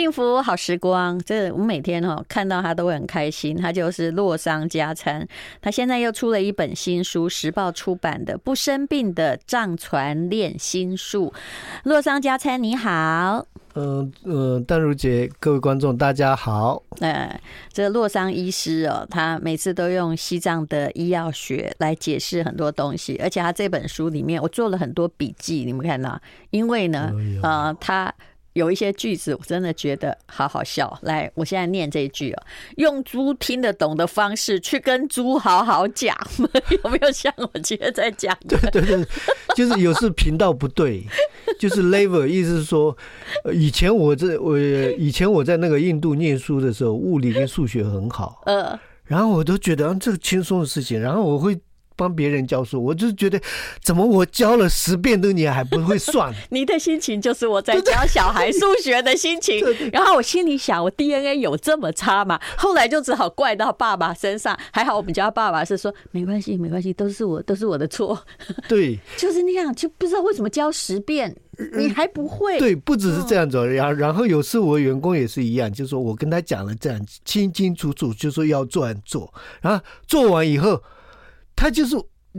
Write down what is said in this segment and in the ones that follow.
幸福好时光，这我们每天哦看到他都会很开心。他就是洛桑加餐，他现在又出了一本新书，时报出版的《不生病的藏传练心术》。洛桑加餐，你好。嗯嗯，淡如姐，各位观众，大家好。呃，这个洛桑医师哦，他每次都用西藏的医药学来解释很多东西，而且他这本书里面我做了很多笔记，你们看到？因为呢，呃，他。有一些句子我真的觉得好好笑。来，我现在念这一句哦，用猪听得懂的方式去跟猪好好讲，有没有像我今天在讲？对对对，就是有时频道不对，就是 level，意思是说，以前我这我以前我在那个印度念书的时候，物理跟数学很好，呃，然后我都觉得这个轻松的事情，然后我会。帮别人教书，我就觉得怎么我教了十遍都你还不会算？你的心情就是我在教小孩数学的心情。然后我心里想，我 DNA 有这么差吗？后来就只好怪到爸爸身上。还好我们家爸爸是说没关系，没关系，都是我，都是我的错。对，就是那样，就不知道为什么教十遍你还不会。对，不只是这样子，然后然后有时我员工也是一样，就是说我跟他讲了这样清清楚楚，就说要这样做，然后做完以后。他就是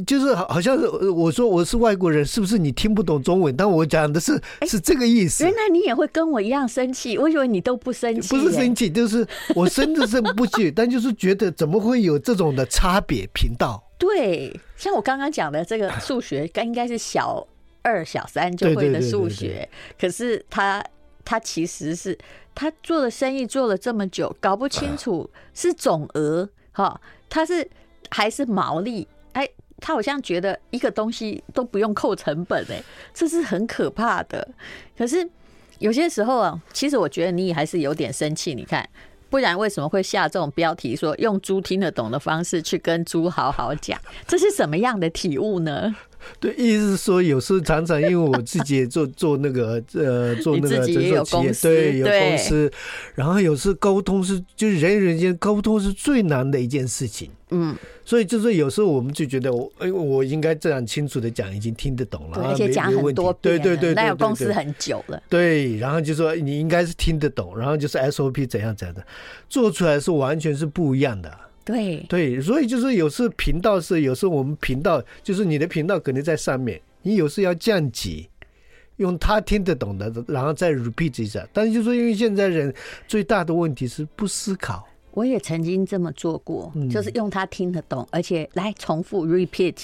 就是好，好像是我说我是外国人，是不是你听不懂中文？但我讲的是是这个意思。原来你也会跟我一样生气，我以为你都不生气。不是生气，就是我生的生不气，但就是觉得怎么会有这种的差别频道？对，像我刚刚讲的这个数学，该应该是小二、小三就会的数学，可是他他其实是他做的生意做了这么久，搞不清楚是总额哈，他是。还是毛利？哎，他好像觉得一个东西都不用扣成本，哎，这是很可怕的。可是有些时候啊，其实我觉得你也还是有点生气。你看，不然为什么会下这种标题说用猪听得懂的方式去跟猪好好讲？这是什么样的体悟呢？对，意思是说，有时候常常因为我自己也做 做那个呃，做那个诊所企业，对，有公司，然后有时沟通是就是人与人间沟通是最难的一件事情，嗯，所以就是有时候我们就觉得我哎，我应该这样清楚的讲，已经听得懂了，而且讲很多。遍，对对对，那有公司很久了，对，然后就说你应该是听得懂，然后就是 SOP 怎样怎样的，做出来是完全是不一样的。对对，所以就是有时候频道是，有时候我们频道就是你的频道可能在上面，你有时候要降级，用他听得懂的，然后再 repeat 一下。但是就是因为现在人最大的问题是不思考。我也曾经这么做过，就是用他听得懂，而且来重复 repeat，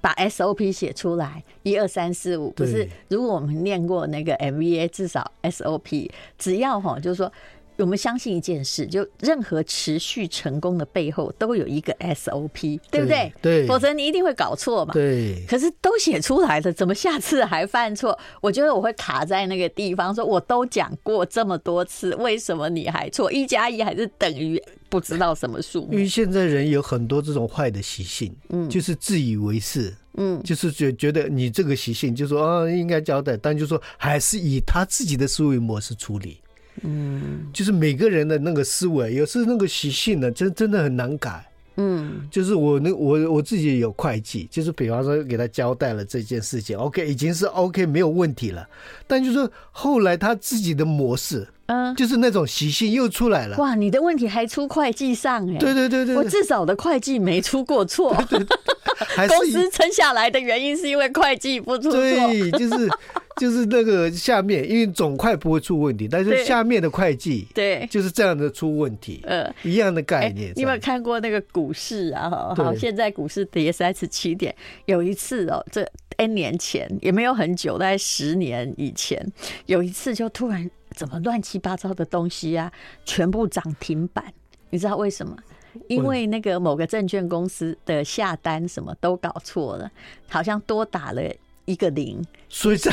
把 SOP 写出来，一二三四五。不是，如果我们念过那个 MVA，至少 SOP，只要哈，就是说。我们相信一件事，就任何持续成功的背后都有一个 SOP，对不对？对，否则你一定会搞错嘛。对。可是都写出来了，怎么下次还犯错？我觉得我会卡在那个地方，说我都讲过这么多次，为什么你还错？一加一还是等于不知道什么数目？因为现在人有很多这种坏的习性，嗯，就是自以为是，嗯，就是觉觉得你这个习性，就说啊应该交代，但就说还是以他自己的思维模式处理。嗯，就是每个人的那个思维，有时那个习性呢，真真的很难改。嗯，就是我那我我自己有会计，就是比方说给他交代了这件事情，OK，已经是 OK 没有问题了。但就是后来他自己的模式，嗯，就是那种习性又出来了。哇，你的问题还出会计上哎？对对对对，我至少的会计没出过错。对对对，公司撑下来的原因是因为会计不出错。对，就是。就是那个下面，因为总会不会出问题，但是下面的会计对，就是这样的出问题，呃，一样的概念。你有没有看过那个股市啊？哈，好，现在股市跌三十七点。有一次哦，这 N 年前也没有很久，大概十年以前，有一次就突然怎么乱七八糟的东西啊，全部涨停板。你知道为什么？因为那个某个证券公司的下单什么都搞错了，好像多打了。一个零，所以这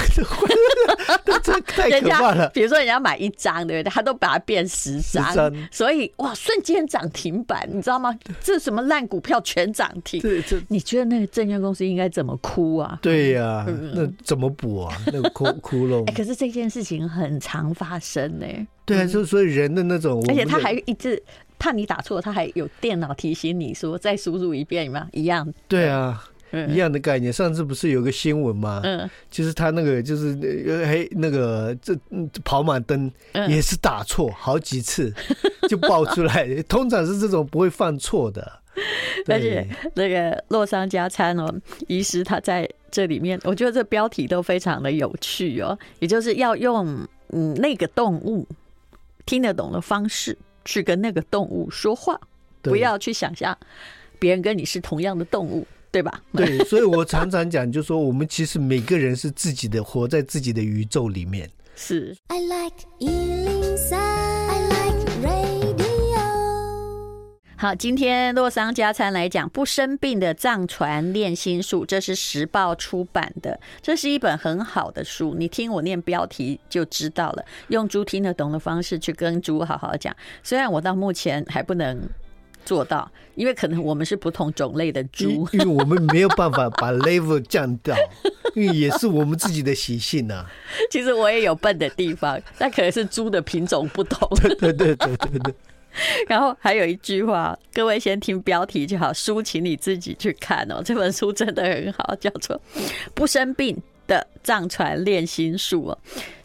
这太可怕了。比如说，人家买一张，对不对？他都把它变十张，所以哇，瞬间涨停板，你知道吗？这什么烂股票全涨停？对，这你觉得那个证券公司应该怎么哭啊？对呀、啊，那怎么补啊？那个窟窟窿。哎，可是这件事情很常发生呢。对啊，就所以人的那种，而且他还一直怕你打错，他还有电脑提醒你说再输入一遍，有没有一样？对啊。一样的概念。上次不是有个新闻吗？嗯，就是他那个就是嘿那个这跑马灯也是打错好几次 就爆出来，通常是这种不会犯错的。而且那个洛桑加餐哦，医师他在这里面，我觉得这标题都非常的有趣哦，也就是要用嗯那个动物听得懂的方式去跟那个动物说话，不要去想象别人跟你是同样的动物，对吧？对，所以我常常讲，就是说我们其实每个人是自己的，活在自己的宇宙里面。是。I like 好，今天洛桑加餐来讲不生病的藏传练心术，这是时报出版的，这是一本很好的书。你听我念标题就知道了，用猪听得懂的方式去跟猪好好讲。虽然我到目前还不能做到，因为可能我们是不同种类的猪，因为我们没有办法把 level 降到，因为也是我们自己的习性啊。其实我也有笨的地方，那可能是猪的品种不同。对对对对对对。然后还有一句话，各位先听标题就好，书请你自己去看哦。这本书真的很好，叫做《不生病的藏传练心术》哦。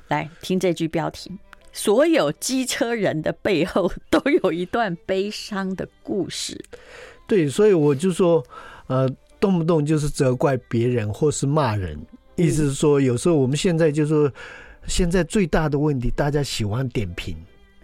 来听这句标题：所有机车人的背后都有一段悲伤的故事。对，所以我就说，呃，动不动就是责怪别人或是骂人，意思是说，有时候我们现在就是说，现在最大的问题，大家喜欢点评。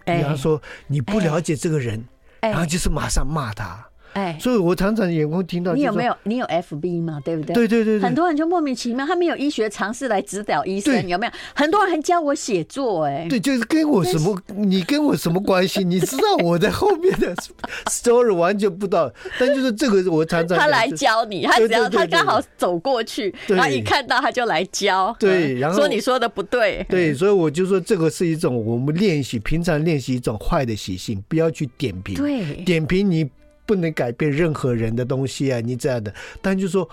比方说你不了解这个人，然后就是马上骂他。哎，所以我常常也会听到，你有没有你有 FB 嘛？对不对？对对对，很多人就莫名其妙，他没有医学常识来指导医生，有没有？很多人还教我写作，哎，对，就是跟我什么，你跟我什么关系？你知道我在后面的 story 完全不知道，但就是这个我常常他来教你，他只要他刚好走过去，然后一看到他就来教，对，然后说你说的不对，对，所以我就说这个是一种我们练习平常练习一种坏的习性，不要去点评，对，点评你。不能改变任何人的东西啊！你这样的，但就是说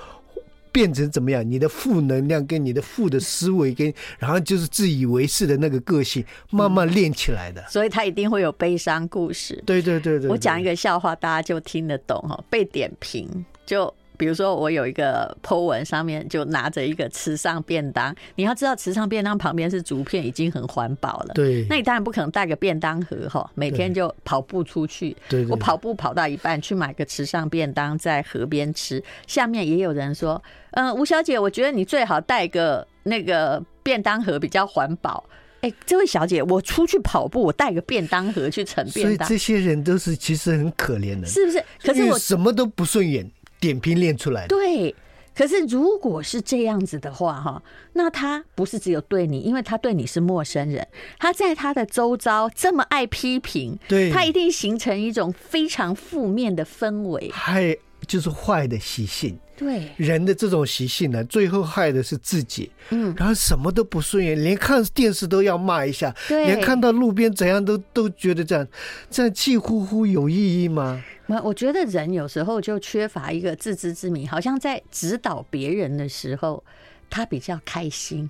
变成怎么样？你的负能量跟你的负的思维跟，然后就是自以为是的那个个性，慢慢练起来的。所以他一定会有悲伤故事。对对对对，我讲一个笑话，大家就听得懂哈。被点评就。比如说，我有一个 po 文，上面就拿着一个池上便当。你要知道，池上便当旁边是竹片，已经很环保了。对。那你当然不可能带个便当盒哈，每天就跑步出去。对。我跑步跑到一半，去买个池上便当，在河边吃。下面也有人说：“嗯，吴小姐，我觉得你最好带个那个便当盒，比较环保。”哎，这位小姐，我出去跑步，我带个便当盒去盛便当。所以这些人都是其实很可怜的，是不是？可是我什么都不顺眼。点评练出来的。对，可是如果是这样子的话，哈，那他不是只有对你，因为他对你是陌生人，他在他的周遭这么爱批评，对，他一定形成一种非常负面的氛围，害就是坏的习性。对，人的这种习性呢，最后害的是自己。嗯，然后什么都不顺眼，连看电视都要骂一下，对，连看到路边怎样都都觉得这样，这样气呼呼有意义吗？我觉得人有时候就缺乏一个自知之明，好像在指导别人的时候，他比较开心，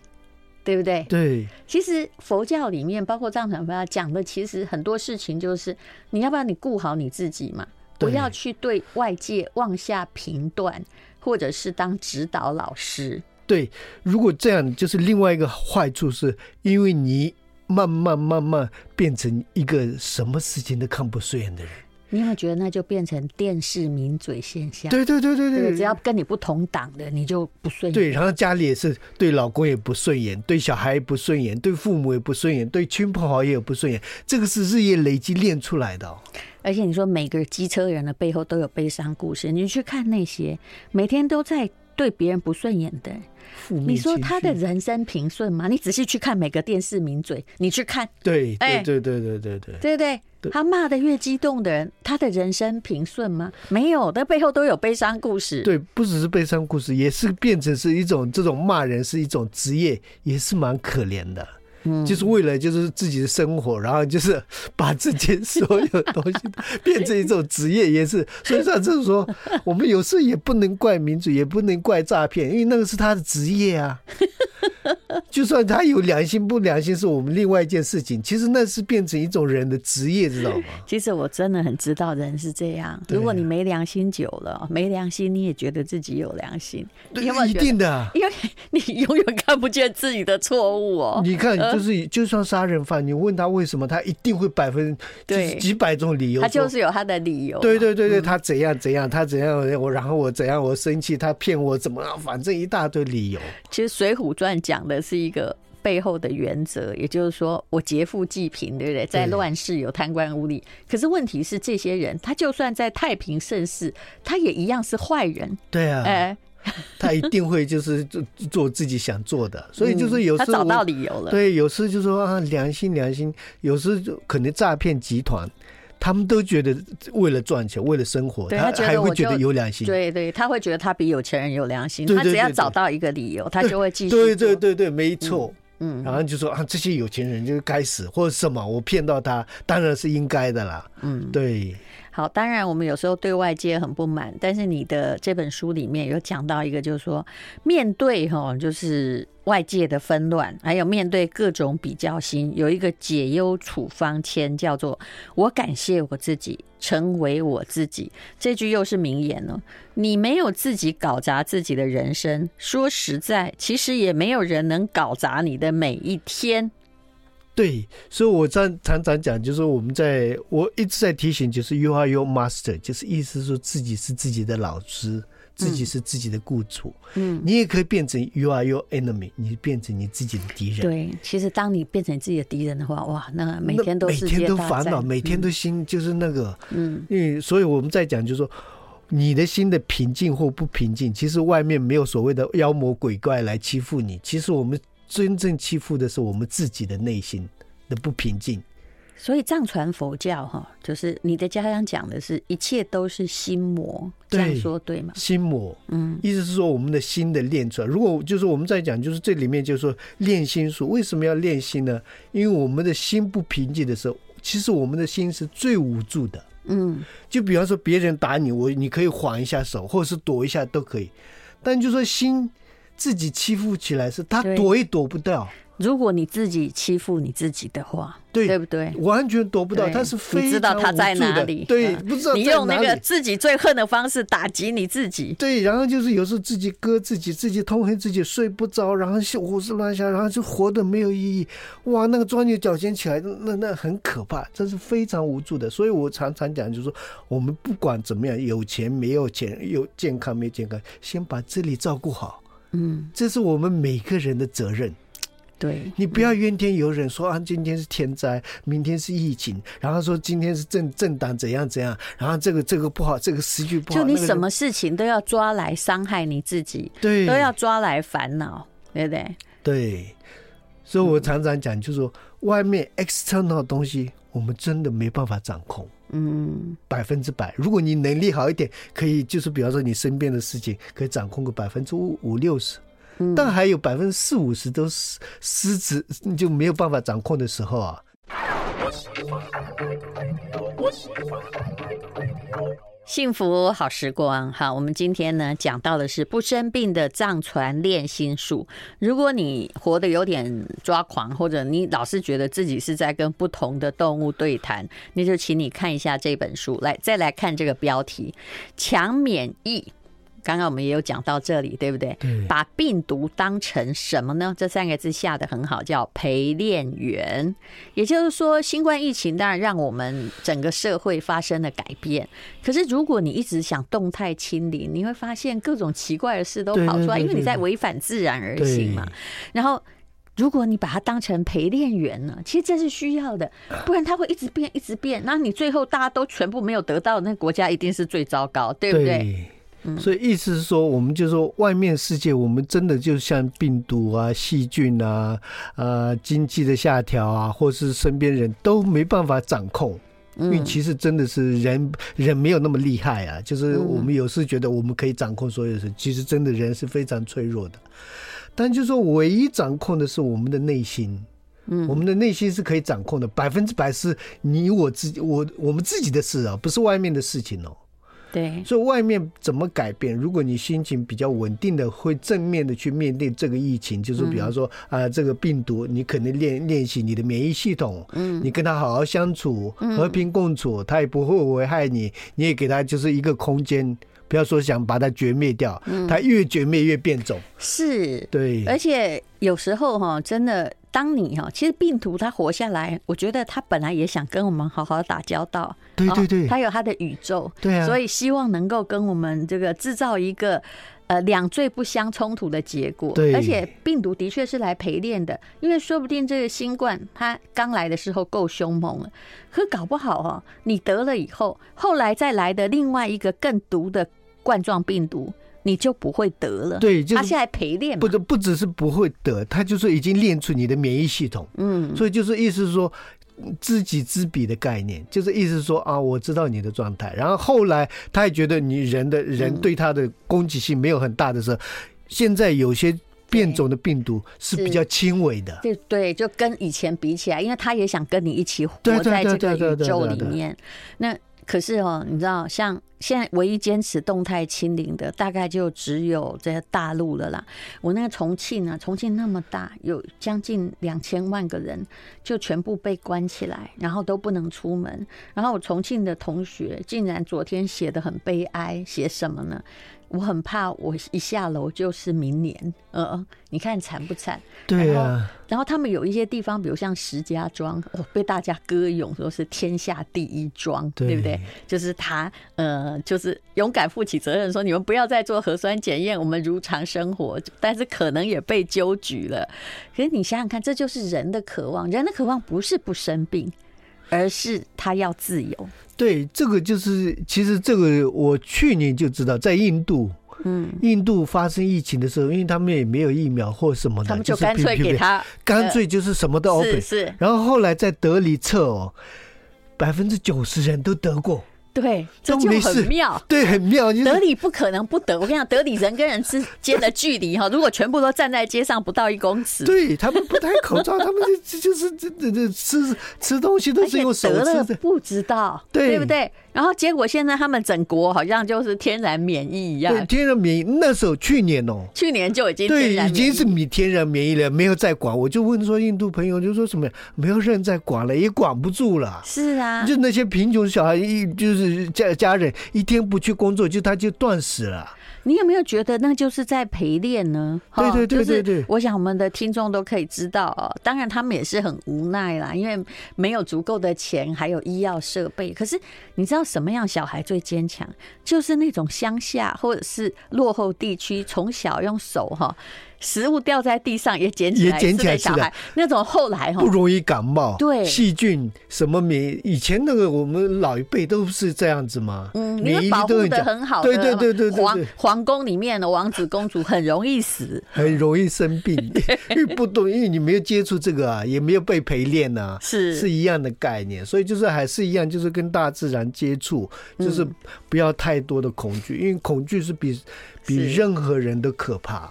对不对？对。其实佛教里面，包括藏传佛教讲的，其实很多事情就是，你要不要你顾好你自己嘛，不要去对外界妄下评断，或者是当指导老师。对，如果这样，就是另外一个坏处，是因为你慢慢慢慢变成一个什么事情都看不顺眼的人。你有没有觉得那就变成电视名嘴现象？对对对对对，只要跟你不同党的，你就不顺眼。对，然后家里也是对老公也不顺眼，对小孩也不顺眼，对父母也不顺眼，对亲朋好友也不顺眼。这个是日夜累积练出来的哦。而且你说每个机车人的背后都有悲伤故事，你去看那些每天都在对别人不顺眼的。你说他的人生平顺吗？你仔细去看每个电视名嘴，你去看，对，对，对，对，对，对，对，对对，他骂的越激动的人，他的人生平顺吗？没有，那背后都有悲伤故事。对，不只是悲伤故事，也是变成是一种这种骂人是一种职业，也是蛮可怜的。嗯，就是为了就是自己的生活，然后就是 把自己所有东西变成一种职业，也是。所以上次说，我们有时候也不能怪民主，也不能怪诈骗，因为那个是他的职业啊。就算他有良心不良心，是我们另外一件事情。其实那是变成一种人的职业，知道吗？其实我真的很知道人是这样。如果你没良心久了，没良心你也觉得自己有良心，对，一定的，因为 你永远看不见自己的错误哦。你看，就是就算杀人犯，你问他为什么，他一定会百分对几百种理由，他就是有他的理由。对对对对，他怎样怎样，他怎样我，然后我怎样我生气，他骗我怎么样，反正一大堆理由。其实《水浒传》讲的是一个背后的原则，也就是说，我劫富济贫，对不对？在乱世有贪官污吏，可是问题是，这些人他就算在太平盛世，他也一样是坏人。对啊，哎，他一定会就是做做自己想做的，所以就是有时候他找到理由了。对，有时就说啊，良心良心，有时就可能诈骗集团。他们都觉得为了赚钱，为了生活，他还会觉得有良心。对对，他会觉得他比有钱人有良心。他只要找到一个理由，他就会继续。对对对对，没错。嗯，然后就说啊，这些有钱人就是该死，或者什么，我骗到他，当然是应该的啦。嗯，对。好，当然我们有时候对外界很不满，但是你的这本书里面有讲到一个，就是说面对哈，就是外界的纷乱，还有面对各种比较心，有一个解忧处方签，叫做“我感谢我自己，成为我自己”。这句又是名言了。你没有自己搞砸自己的人生，说实在，其实也没有人能搞砸你的每一天。对，所以我常常常讲，就是我们在我一直在提醒，就是 you are your master，就是意思是说自己是自己的老师，自己是自己的雇主。嗯，你也可以变成 you are your enemy，你变成你自己的敌人。对，其实当你变成自己的敌人的话，哇，那每天都每天都烦恼，每天都心就是那个，嗯，因为所以我们在讲，就是说你的心的平静或不平静，其实外面没有所谓的妖魔鬼怪来欺负你，其实我们。真正欺负的是我们自己的内心的不平静，所以藏传佛教哈，就是你的家乡讲的是一切都是心魔，这样说对吗？心魔，嗯，意思是说我们的心的练出来。如果就是我们在讲，就是这里面就是说练心术，为什么要练心呢？因为我们的心不平静的时候，其实我们的心是最无助的。嗯，就比方说别人打你，我你可以还一下手，或者是躲一下都可以，但就说心。自己欺负起来是他躲也躲不掉。如果你自己欺负你自己的话，对对不对？完全躲不掉，他是非知道他在哪里？对，不知道你用那个自己最恨的方式打击你自己。对，然后就是有时候自己割自己，自己痛恨自己，睡不着，然后胡思乱想，然后就活得没有意义。哇，那个钻牛角尖起来，那那很可怕，这是非常无助的。所以我常常讲，就是说，我们不管怎么样，有钱没有钱，有健康没健康，先把这里照顾好。嗯，这是我们每个人的责任。对，你不要怨天尤人，说啊，今天是天灾，明天是疫情，然后说今天是政政党怎样怎样，然后这个这个不好，这个时局不好。就你什么事情都要抓来伤害你自己，对，都要抓来烦恼，对不对？对，所以我常常讲，就是说外面 external 的东西，我们真的没办法掌控。嗯，百分之百。如果你能力好一点，可以就是比方说你身边的事情可以掌控个百分之五五六十，但还有百分之四五十都是失职，你就没有办法掌控的时候啊。幸福好时光，好，我们今天呢讲到的是不生病的藏传练心术。如果你活得有点抓狂，或者你老是觉得自己是在跟不同的动物对谈，那就请你看一下这本书，来再来看这个标题：强免疫。刚刚我们也有讲到这里，对不对？对。把病毒当成什么呢？这三个字下得很好，叫陪练员。也就是说，新冠疫情当然让我们整个社会发生了改变。可是，如果你一直想动态清零，你会发现各种奇怪的事都跑出来，因为你在违反自然而行嘛。然后，如果你把它当成陪练员呢，其实这是需要的，不然它会一直变，一直变。那你最后大家都全部没有得到，那国家一定是最糟糕，对不对？所以意思是说，我们就说外面世界，我们真的就像病毒啊、细菌啊、呃，经济的下调啊，或是身边人都没办法掌控。因为其实真的是人人没有那么厉害啊，就是我们有时觉得我们可以掌控所有事，其实真的人是非常脆弱的。但就是说，唯一掌控的是我们的内心。嗯，我们的内心是可以掌控的，百分之百是你我自己，我我们自己的事啊，不是外面的事情哦。对，所以外面怎么改变？如果你心情比较稳定的，会正面的去面对这个疫情，就是比方说啊、嗯呃，这个病毒，你可能练练习你的免疫系统，嗯，你跟他好好相处，和平共处，他也不会危害你，你也给他就是一个空间。不要说想把它绝灭掉，它越绝灭越变种。是，对。而且有时候哈，真的，当你哈，其实病毒它活下来，我觉得它本来也想跟我们好好打交道。对对对，它有它的宇宙。对啊。所以希望能够跟我们这个制造一个呃两罪不相冲突的结果。对。而且病毒的确是来陪练的，因为说不定这个新冠它刚来的时候够凶猛了，可搞不好哦，你得了以后，后来再来的另外一个更毒的。冠状病毒，你就不会得了。对，就是、他现在陪练，不，不只是不会得，他就是已经练出你的免疫系统。嗯，所以就是意思是说，知己知彼的概念，就是意思说啊，我知道你的状态。然后后来他也觉得你人的人对他的攻击性没有很大的时候，嗯、现在有些变种的病毒是比较轻微的。对对，就跟以前比起来，因为他也想跟你一起活在这个宇宙里面。那可是哦，你知道像。现在唯一坚持动态清零的，大概就只有这大陆了啦。我那个重庆啊，重庆那么大，有将近两千万个人，就全部被关起来，然后都不能出门。然后我重庆的同学竟然昨天写的很悲哀，写什么呢？我很怕我一下楼就是明年，呃，你看惨不惨？对啊。然后他们有一些地方，比如像石家庄，哦，被大家歌咏说是天下第一庄，对不对？就是他，呃，就是勇敢负起责任，说你们不要再做核酸检验，我们如常生活。但是可能也被纠举了。可是你想想看，这就是人的渴望，人的渴望不是不生病，而是他要自由。对，这个就是其实这个我去年就知道，在印度，嗯，印度发生疫情的时候，因为他们也没有疫苗或什么的，他们就干脆给他，干脆就是什么都 open。是。然后后来在德里测哦，百分之九十人都得过。对，这就很妙。对，很妙。德里不可能不得。我跟你讲，德里人跟人之间的距离哈，如果全部都站在街上，不到一公尺。对，他们不戴口罩，他们就就是这这这吃吃东西都是用手吃的，不知道，对不对？然后结果现在他们整国好像就是天然免疫一样。对，天然免疫。那时候去年哦，去年就已经对，已经是免天然免疫了，没有再管。我就问说，印度朋友就说什么？没有人再管了，也管不住了。是啊，就那些贫穷小孩，一就是家家人一天不去工作，就他就断食了。你有没有觉得那就是在陪练呢？对对对对对，我想我们的听众都可以知道哦。当然他们也是很无奈啦，因为没有足够的钱，还有医药设备。可是你知道什么样小孩最坚强？就是那种乡下或者是落后地区，从小用手哈。食物掉在地上也捡起来，也捡起来吃的。那种后来哈不容易感冒，对细菌什么免以前那个我们老一辈都是这样子嘛，嗯，免疫保护的很好，对对对对对，皇皇宫里面的王子公主很容易死，很容易生病，因为不懂，因为你没有接触这个啊，也没有被陪练啊，是是一样的概念，所以就是还是一样，就是跟大自然接触，就是不要太多的恐惧，因为恐惧是比。比任何人都可怕。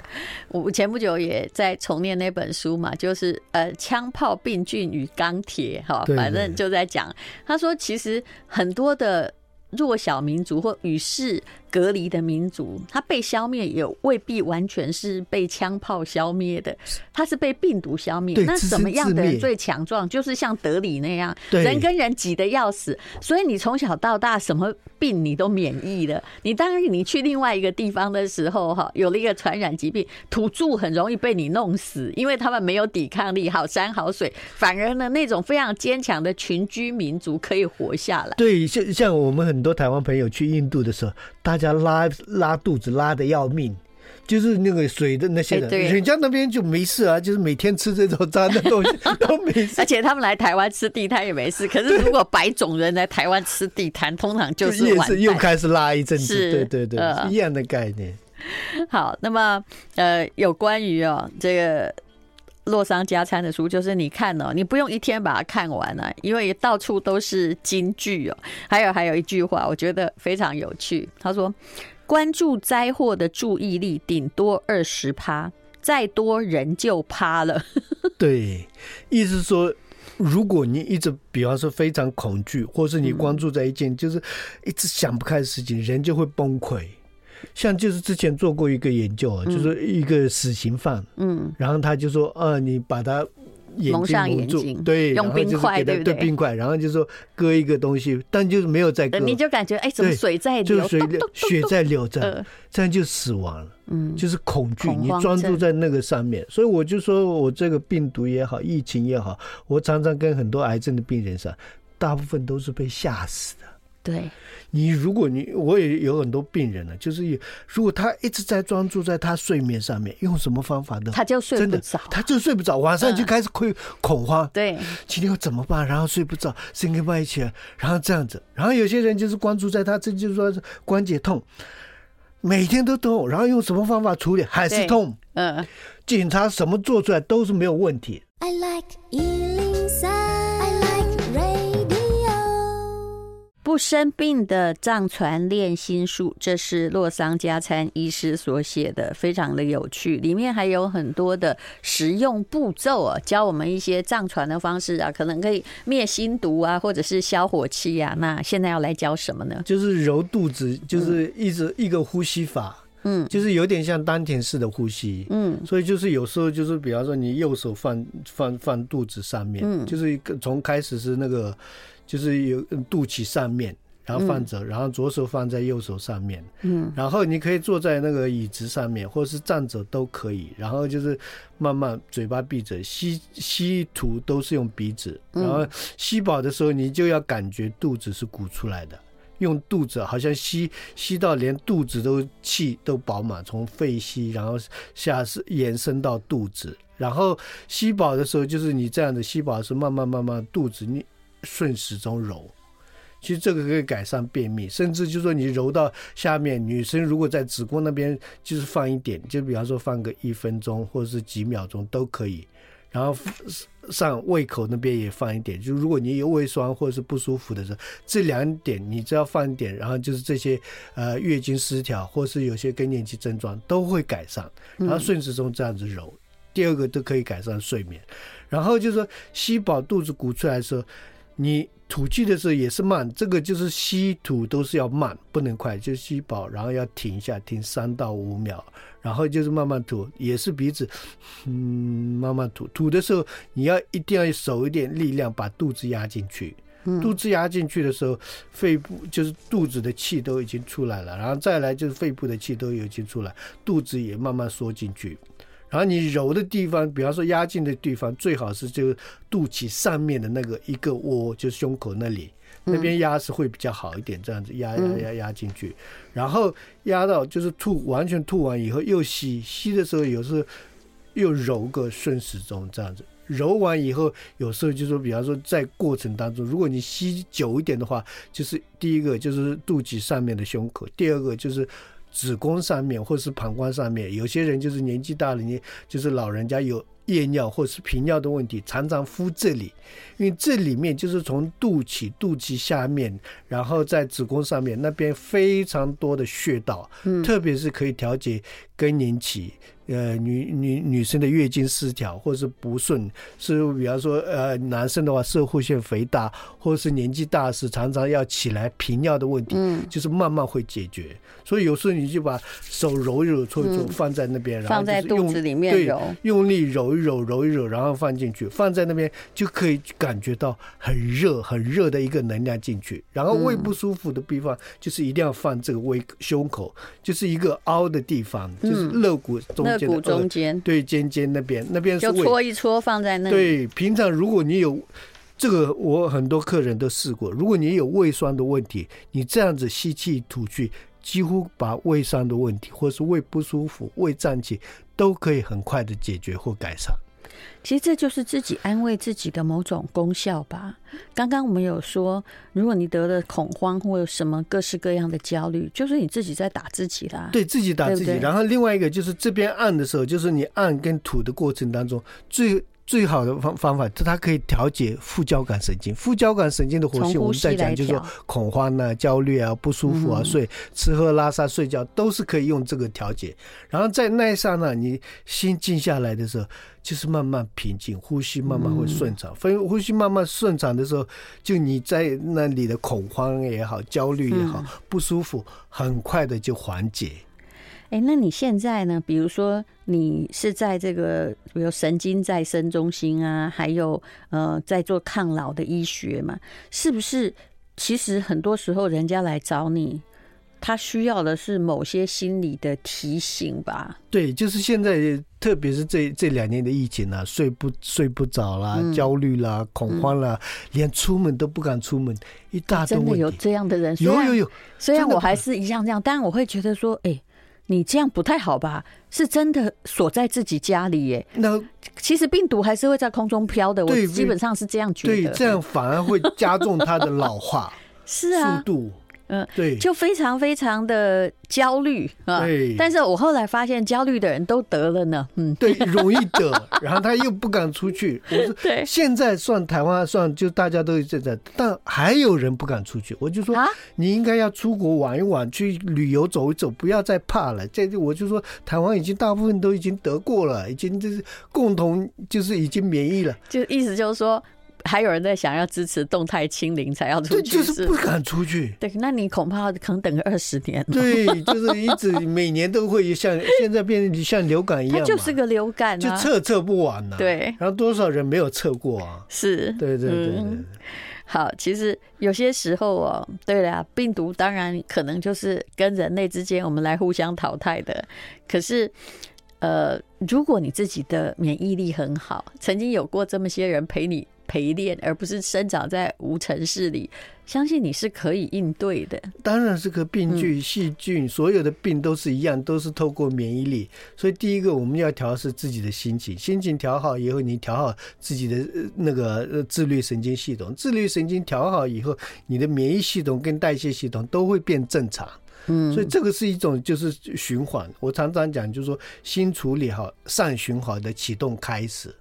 我前不久也在重念那本书嘛，就是呃，枪炮、病菌与钢铁，哈，反正就在讲。他说，其实很多的弱小民族或与世隔离的民族，它被消灭也未必完全是被枪炮消灭的，它是被病毒消灭。那什么样的人最强壮？就是像德里那样，人跟人挤得要死，所以你从小到大什么病你都免疫了。你当然你去另外一个地方的时候，哈，有了一个传染疾病，土著很容易被你弄死，因为他们没有抵抗力，好山好水，反而呢那种非常坚强的群居民族可以活下来。对，像像我们很多台湾朋友去印度的时候，大家拉拉肚子拉的要命，就是那个水的那些人，人家那边就没事啊，就是每天吃这种脏的东西 都没事。而且他们来台湾吃地摊也没事，可是如果白种人来台湾吃地摊，通常就是也是又开始拉一阵子，对对对，一样的概念。好，那么呃，有关于哦这个洛桑加餐的书，就是你看哦，你不用一天把它看完了，因为到处都是金句哦。还有还有一句话，我觉得非常有趣，他说。关注灾祸的注意力顶多二十趴，再多人就趴了。对，意思说如果你一直，比方说非常恐惧，或是你关注在一件就是一直想不开的事情，人就会崩溃。像就是之前做过一个研究啊，就是一个死刑犯，嗯，然后他就说，呃，你把他。蒙上眼睛，对，用冰块，对不对？冰块，然后就说割一个东西，但就是没有再割，你就感觉哎，怎么水在流，血在流着，这样就死亡了。嗯，就是恐惧，你专注在那个上面，所以我就说我这个病毒也好，疫情也好，我常常跟很多癌症的病人说，大部分都是被吓死的。对，你如果你我也有很多病人呢，就是如果他一直在专注在他睡眠上面，用什么方法呢？他就睡不着，他就睡不着，晚上就开始会恐慌。嗯、对，今天我怎么办？然后睡不着，声音歪起来，然后这样子。然后有些人就是关注在他，这就是说关节痛，每天都痛，然后用什么方法处理还是痛。嗯，检查什么做出来都是没有问题。I like 不生病的藏传练心术，这是洛桑加参医师所写的，非常的有趣。里面还有很多的实用步骤啊，教我们一些藏传的方式啊，可能可以灭心毒啊，或者是消火气啊。那现在要来教什么呢？就是揉肚子，就是一直一个呼吸法，嗯，就是有点像丹田式的呼吸，嗯，所以就是有时候就是，比方说你右手放放放肚子上面，嗯，就是一个从开始是那个。就是有肚脐上面，然后放着，然后左手放在右手上面，嗯，然后你可以坐在那个椅子上面，或是站着都可以。然后就是慢慢嘴巴闭着，吸吸吐都是用鼻子，然后吸饱的时候，你就要感觉肚子是鼓出来的，用肚子好像吸吸到连肚子都气都饱满，从肺吸，然后下是延伸到肚子，然后吸饱的时候，就是你这样的吸饱的时候，慢慢慢慢肚子你。顺时钟揉，其实这个可以改善便秘，甚至就是说你揉到下面，女生如果在子宫那边就是放一点，就比方说放个一分钟或者是几秒钟都可以。然后上胃口那边也放一点，就如果你有胃酸或者是不舒服的时候，这两点你只要放一点，然后就是这些呃月经失调或是有些更年期症状都会改善。然后顺时钟这样子揉，第二个都可以改善睡眠。然后就是说吸饱肚子鼓出来的时候。你吐气的时候也是慢，这个就是吸吐都是要慢，不能快，就吸饱，然后要停一下，停三到五秒，然后就是慢慢吐，也是鼻子，嗯，慢慢吐。吐的时候你要一定要手一点力量把肚子压进去，肚子压进去的时候，肺部就是肚子的气都已经出来了，然后再来就是肺部的气都已经出来，肚子也慢慢缩进去。然后你揉的地方，比方说压进的地方，最好是就肚脐上面的那个一个窝，就是胸口那里，那边压是会比较好一点。这样子压压压压进去，然后压到就是吐完全吐完以后又吸，吸的时候有时候又揉个顺时钟这样子，揉完以后有时候就说，比方说在过程当中，如果你吸久一点的话，就是第一个就是肚脐上面的胸口，第二个就是。子宫上面或是膀胱上面，有些人就是年纪大了，你就是老人家有夜尿或是频尿的问题，常常敷这里，因为这里面就是从肚脐、肚脐下面，然后在子宫上面那边非常多的穴道，嗯，特别是可以调节更年期。呃，女女女生的月经失调或者是不顺，是比方说，呃，男生的话，射护腺肥大，或者是年纪大时常常要起来频尿的问题，嗯，就是慢慢会解决。所以有时候你就把手揉一揉、搓一搓，放在那边，然后放在肚子里面揉，用力揉一揉、揉一揉，然后放进去，放在那边就可以感觉到很热、很热的一个能量进去。然后胃不舒服的地方，就是一定要放这个胃胸口，就是一个凹的地方，就是肋骨中。骨中间，对，尖尖那边，那边是就搓一搓放在那里。对，平常如果你有这个，我很多客人都试过。如果你有胃酸的问题，你这样子吸气吐气，几乎把胃酸的问题，或是胃不舒服、胃胀气，都可以很快的解决或改善。其实这就是自己安慰自己的某种功效吧。刚刚我们有说，如果你得了恐慌或者什么各式各样的焦虑，就是你自己在打自己啦。对自己打自己。然后另外一个就是这边按的时候，就是你按跟吐的过程当中，最最好的方方法，它可以调节副交感神经。副交感神经的活性，我们在讲就是说恐慌啊、焦虑啊、不舒服啊，所以吃喝拉撒睡觉都是可以用这个调节。然后在那一刹那，你心静下来的时候，就是慢慢平静，呼吸慢慢会顺畅。分呼吸慢慢顺畅的时候，就你在那里的恐慌也好、焦虑也好、不舒服，很快的就缓解。哎、欸，那你现在呢？比如说，你是在这个，比如神经再生中心啊，还有呃，在做抗老的医学嘛？是不是？其实很多时候，人家来找你，他需要的是某些心理的提醒吧？对，就是现在，特别是这这两年的疫情啊，睡不睡不着啦，嗯、焦虑啦，恐慌啦，嗯、连出门都不敢出门，一大。真的有这样的人？有有有。虽然我还是一样这样，但我会觉得说，哎、欸。你这样不太好吧？是真的锁在自己家里耶。那其实病毒还是会在空中飘的。我基本上是这样觉得。对，这样反而会加重它的老化。是啊。速度。嗯，对，就非常非常的焦虑啊。对，但是我后来发现，焦虑的人都得了呢。嗯，对，容易得，然后他又不敢出去。我说，对，现在算台湾算就大家都现在，但还有人不敢出去。我就说，啊你应该要出国玩一玩，去旅游走一走，不要再怕了。这我就说，台湾已经大部分都已经得过了，已经就是共同就是已经免疫了。就意思就是说。还有人在想要支持动态清零才要出去，就是不敢出去。对，那你恐怕可能等个二十年。对，就是一直每年都会像现在变成像流感一样，它就是个流感，啊，就测测不完呢，啊。对，然后多少人没有测过啊？是，对对对对，嗯。好，其实有些时候哦，对了，病毒当然可能就是跟人类之间我们来互相淘汰的。可是，呃，如果你自己的免疫力很好，曾经有过这么些人陪你。陪练，而不是生长在无尘室里，相信你是可以应对的。当然是个病菌、细菌，所有的病都是一样，都是透过免疫力。所以第一个我们要调是自己的心情，心情调好以后，你调好自己的那个自律神经系统，自律神经调好以后，你的免疫系统跟代谢系统都会变正常。嗯，所以这个是一种就是循环。我常常讲，就是说新处理好，善循环的启动开始。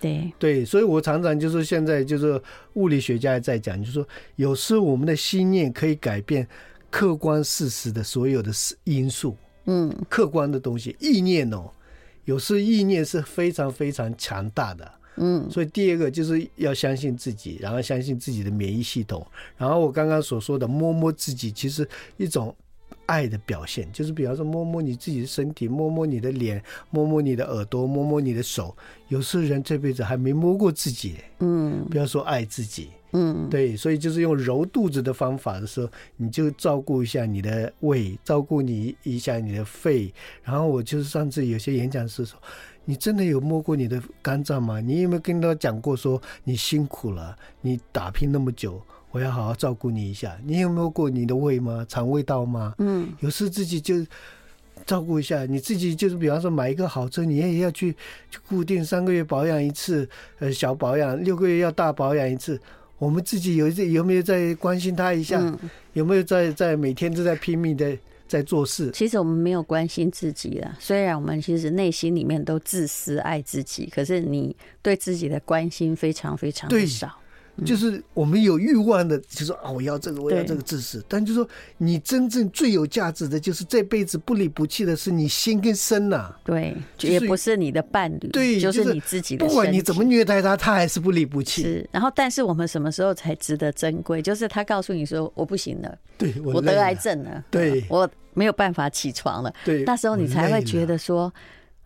对对，所以我常常就是现在就是物理学家也在讲，就是说有时候我们的心念可以改变客观事实的所有的因素，嗯，客观的东西，意念哦，有时意念是非常非常强大的，嗯，所以第二个就是要相信自己，然后相信自己的免疫系统，然后我刚刚所说的摸摸自己，其实一种。爱的表现就是，比方说摸摸你自己的身体，摸摸你的脸，摸摸你的耳朵，摸摸你的手。有时候人这辈子还没摸过自己，嗯，不要说爱自己，嗯，对，所以就是用揉肚子的方法的时候，你就照顾一下你的胃，照顾你一下你的肺。然后我就是上次有些演讲是说，你真的有摸过你的肝脏吗？你有没有跟他讲过说你辛苦了，你打拼那么久？我要好好照顾你一下。你有没有过你的胃吗？肠胃道吗？嗯，有时自己就照顾一下。你自己就是，比方说买一个好车，你也要去去固定三个月保养一次，呃，小保养六个月要大保养一次。我们自己有有没有在关心他一下？嗯、有没有在在每天都在拼命的在做事？其实我们没有关心自己了。虽然我们其实内心里面都自私爱自己，可是你对自己的关心非常非常的少。就是我们有欲望的，就说啊，我要这个，我要这个知识。但就是说，你真正最有价值的，就是这辈子不离不弃的，是你心跟身呐。对，也不是你的伴侣，对，就是你自己的。不管你怎么虐待他，他还是不离不弃。是，然后，但是我们什么时候才值得珍贵？就是他告诉你说我不行了，对，我得癌症了，对，我没有办法起床了，对，那时候你才会觉得说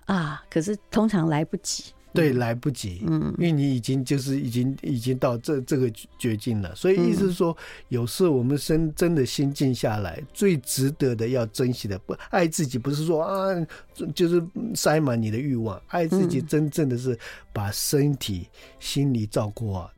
啊，可是通常来不及。对，来不及，嗯，因为你已经就是已经已经到这这个绝境了，所以意思是说，有时候我们真真的心静下来，最值得的要珍惜的，不爱自己，不是说啊，就是塞满你的欲望，爱自己真正的是把身体、心理照顾好。